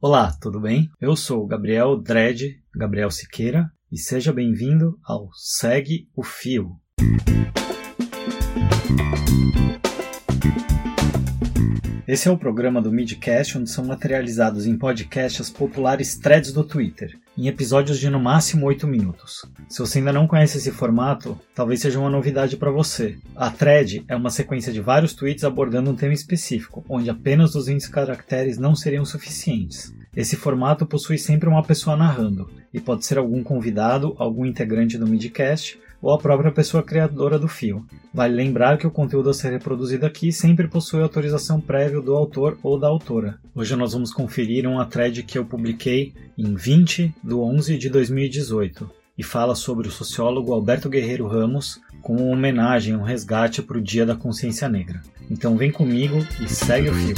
Olá, tudo bem? Eu sou o Gabriel Dredd, Gabriel Siqueira, e seja bem-vindo ao Segue o Fio. Esse é o programa do Midcast, onde são materializados em podcast as populares threads do Twitter, em episódios de no máximo 8 minutos. Se você ainda não conhece esse formato, talvez seja uma novidade para você. A thread é uma sequência de vários tweets abordando um tema específico, onde apenas 200 caracteres não seriam suficientes. Esse formato possui sempre uma pessoa narrando, e pode ser algum convidado, algum integrante do Midcast ou a própria pessoa criadora do fio. Vale lembrar que o conteúdo a ser reproduzido aqui sempre possui autorização prévia do autor ou da autora. Hoje nós vamos conferir uma thread que eu publiquei em 20 de 11 de 2018 e fala sobre o sociólogo Alberto Guerreiro Ramos com uma homenagem, um resgate para o Dia da Consciência Negra. Então vem comigo e segue o fio.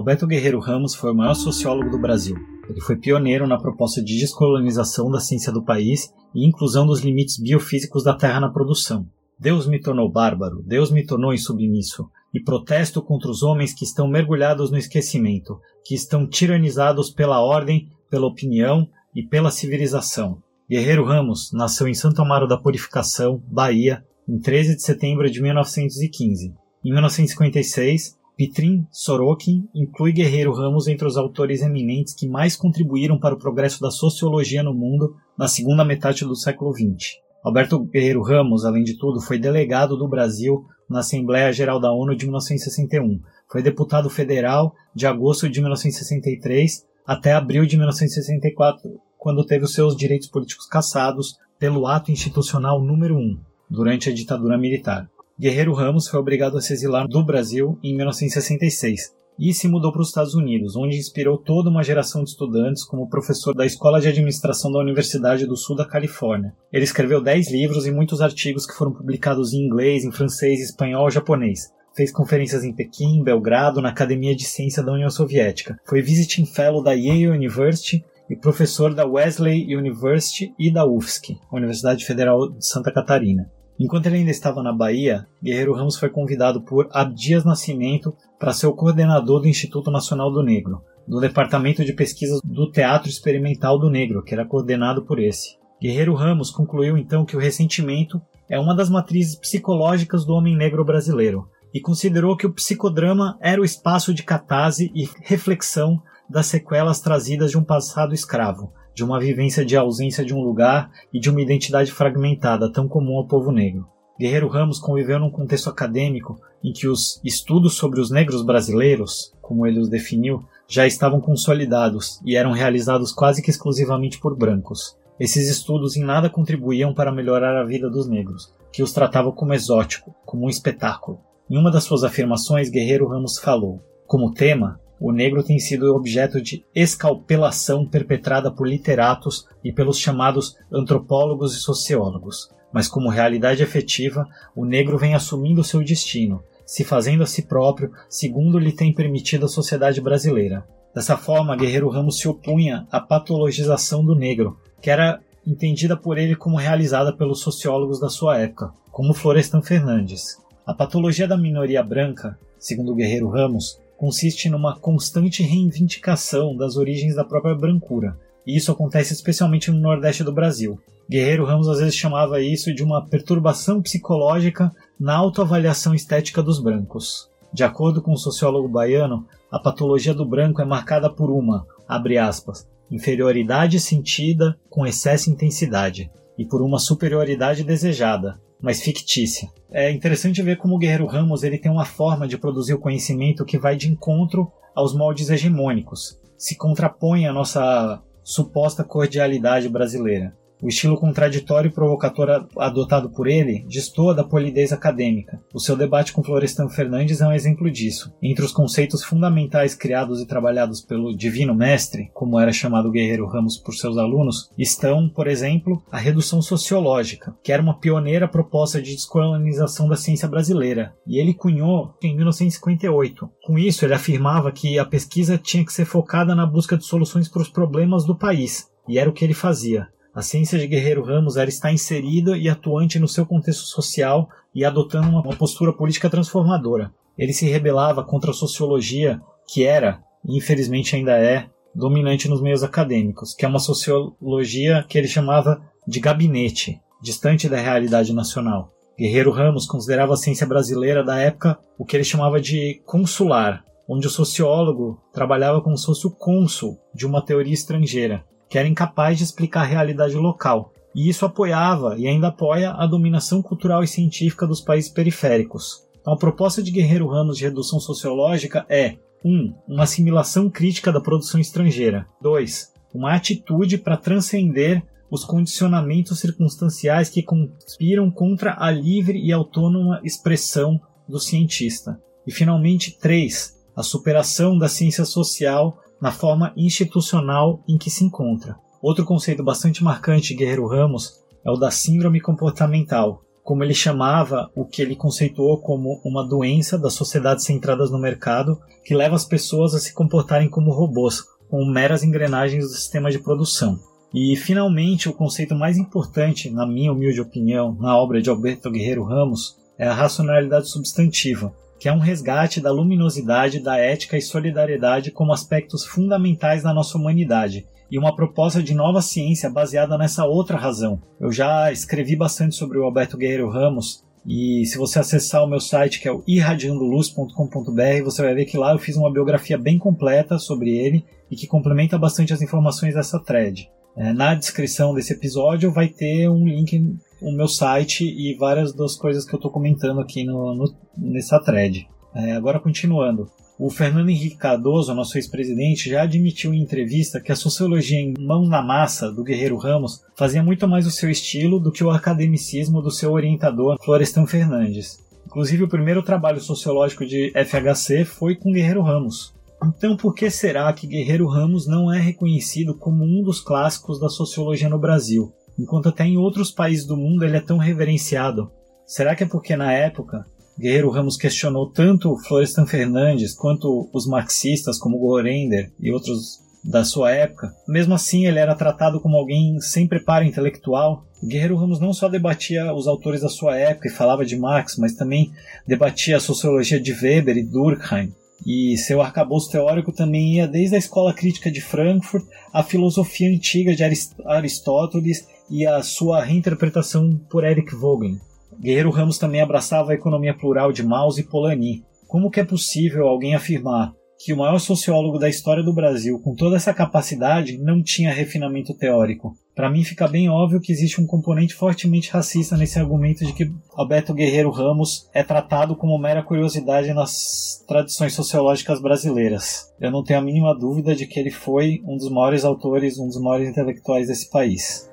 Alberto Guerreiro Ramos foi o maior sociólogo do Brasil. Ele foi pioneiro na proposta de descolonização da ciência do país e inclusão dos limites biofísicos da terra na produção. Deus me tornou bárbaro, Deus me tornou insubmisso, e protesto contra os homens que estão mergulhados no esquecimento, que estão tiranizados pela ordem, pela opinião e pela civilização. Guerreiro Ramos nasceu em Santo Amaro da Purificação, Bahia, em 13 de setembro de 1915. Em 1956, Pitrin Sorokin inclui Guerreiro Ramos entre os autores eminentes que mais contribuíram para o progresso da sociologia no mundo na segunda metade do século XX. Alberto Guerreiro Ramos, além de tudo, foi delegado do Brasil na Assembleia Geral da ONU de 1961. Foi deputado federal de agosto de 1963 até abril de 1964, quando teve os seus direitos políticos cassados pelo ato institucional número 1, durante a ditadura militar. Guerreiro Ramos foi obrigado a se exilar do Brasil em 1966 e se mudou para os Estados Unidos, onde inspirou toda uma geração de estudantes como professor da Escola de Administração da Universidade do Sul da Califórnia. Ele escreveu 10 livros e muitos artigos que foram publicados em inglês, em francês, espanhol e japonês. Fez conferências em Pequim, Belgrado, na Academia de Ciência da União Soviética. Foi visiting fellow da Yale University e professor da Wesley University e da UFSC, Universidade Federal de Santa Catarina. Enquanto ele ainda estava na Bahia, Guerreiro Ramos foi convidado por Abdias Nascimento para ser o coordenador do Instituto Nacional do Negro, do Departamento de Pesquisas do Teatro Experimental do Negro, que era coordenado por esse. Guerreiro Ramos concluiu então que o ressentimento é uma das matrizes psicológicas do homem negro brasileiro e considerou que o psicodrama era o espaço de catarse e reflexão das sequelas trazidas de um passado escravo, de uma vivência de ausência de um lugar e de uma identidade fragmentada tão comum ao povo negro. Guerreiro Ramos conviveu num contexto acadêmico em que os estudos sobre os negros brasileiros, como ele os definiu, já estavam consolidados e eram realizados quase que exclusivamente por brancos. Esses estudos em nada contribuíam para melhorar a vida dos negros, que os tratavam como exótico, como um espetáculo. Em uma das suas afirmações, Guerreiro Ramos falou: Como tema, o negro tem sido objeto de escalpelação perpetrada por literatos e pelos chamados antropólogos e sociólogos. Mas, como realidade efetiva, o negro vem assumindo seu destino, se fazendo a si próprio, segundo lhe tem permitido a sociedade brasileira. Dessa forma, Guerreiro Ramos se opunha à patologização do negro, que era entendida por ele como realizada pelos sociólogos da sua época, como Florestan Fernandes. A patologia da minoria branca, segundo Guerreiro Ramos, consiste numa constante reivindicação das origens da própria brancura, e isso acontece especialmente no Nordeste do Brasil. Guerreiro Ramos às vezes chamava isso de uma perturbação psicológica na autoavaliação estética dos brancos. De acordo com o sociólogo baiano, a patologia do branco é marcada por uma, abre aspas, inferioridade sentida com excesso de intensidade, e por uma superioridade desejada, mas fictícia. É interessante ver como o Guerreiro Ramos ele tem uma forma de produzir o conhecimento que vai de encontro aos moldes hegemônicos, se contrapõe à nossa suposta cordialidade brasileira. O estilo contraditório e provocador adotado por ele destoa da polidez acadêmica. O seu debate com Florestan Fernandes é um exemplo disso. Entre os conceitos fundamentais criados e trabalhados pelo Divino Mestre, como era chamado o Guerreiro Ramos por seus alunos, estão, por exemplo, a redução sociológica, que era uma pioneira proposta de descolonização da ciência brasileira, e ele cunhou em 1958. Com isso, ele afirmava que a pesquisa tinha que ser focada na busca de soluções para os problemas do país, e era o que ele fazia A ciência de Guerreiro Ramos era estar inserida e atuante no seu contexto social e adotando uma postura política transformadora. Ele se rebelava contra a sociologia que era, e infelizmente ainda é, dominante nos meios acadêmicos, que é uma sociologia que ele chamava de gabinete, distante da realidade nacional. Guerreiro Ramos considerava a ciência brasileira da época o que ele chamava de consular, onde o sociólogo trabalhava como se fosse o cônsul de uma teoria estrangeira, que era incapaz de explicar a realidade local. E isso apoiava e ainda apoia a dominação cultural e científica dos países periféricos. Então, a proposta de Guerreiro Ramos de redução sociológica é 1. Um, uma assimilação crítica da produção estrangeira. 2. Uma atitude para transcender os condicionamentos circunstanciais que conspiram contra a livre e autônoma expressão do cientista. E, finalmente, 3. A superação da ciência social na forma institucional em que se encontra. Outro conceito bastante marcante de Guerreiro Ramos é o da síndrome comportamental, como ele chamava o que ele conceituou como uma doença das sociedades centradas no mercado que leva as pessoas a se comportarem como robôs, como meras engrenagens do sistema de produção. E, finalmente, o conceito mais importante, na minha humilde opinião, na obra de Alberto Guerreiro Ramos é a racionalidade substantiva, que é um resgate da luminosidade, da ética e solidariedade como aspectos fundamentais da nossa humanidade, e uma proposta de nova ciência baseada nessa outra razão. Eu já escrevi bastante sobre o Alberto Guerreiro Ramos, e se você acessar o meu site, que é o irradiandoluz.com.br, você vai ver que lá eu fiz uma biografia bem completa sobre ele e que complementa bastante as informações dessa thread. É, na descrição desse episódio vai ter um link o meu site e várias das coisas que eu estou comentando aqui no, no nessa thread. É, agora continuando. O Fernando Henrique Cardoso, nosso ex-presidente, já admitiu em entrevista que a sociologia em mão na massa do Guerreiro Ramos fazia muito mais o seu estilo do que o academicismo do seu orientador Florestan Fernandes. Inclusive, o primeiro trabalho sociológico de FHC foi com Guerreiro Ramos. Então, por que será que Guerreiro Ramos não é reconhecido como um dos clássicos da sociologia no Brasil? Enquanto até em outros países do mundo ele é tão reverenciado. Será que é porque na época Guerreiro Ramos questionou tanto Florestan Fernandes quanto os marxistas como Gorender e outros da sua época? Mesmo assim, ele era tratado como alguém sem preparo intelectual. Guerreiro Ramos não só debatia os autores da sua época e falava de Marx, mas também debatia a sociologia de Weber e Durkheim. E seu arcabouço teórico também ia desde a escola crítica de Frankfurt à filosofia antiga de Aristóteles e a sua reinterpretação por Eric Vogen. Guerreiro Ramos também abraçava a economia plural de Maus e Polanyi. Como que é possível alguém afirmar que o maior sociólogo da história do Brasil, com toda essa capacidade, não tinha refinamento teórico? Para mim fica bem óbvio que existe um componente fortemente racista nesse argumento de que Alberto Guerreiro Ramos é tratado como mera curiosidade nas tradições sociológicas brasileiras. Eu não tenho a mínima dúvida de que ele foi um dos maiores autores, um dos maiores intelectuais desse país.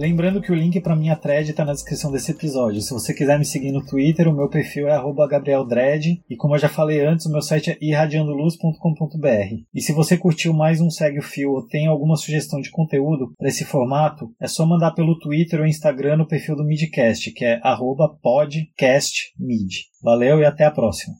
Lembrando que o link para minha thread está na descrição desse episódio. Se você quiser me seguir no Twitter, o meu perfil é @gabrieldred e como eu já falei antes, o meu site é irradiandoluz.com.br. E se você curtiu mais um Segue o Fio ou tem alguma sugestão de conteúdo para esse formato, é só mandar pelo Twitter ou Instagram no perfil do Midcast, que é @podcastmid. Valeu e até a próxima.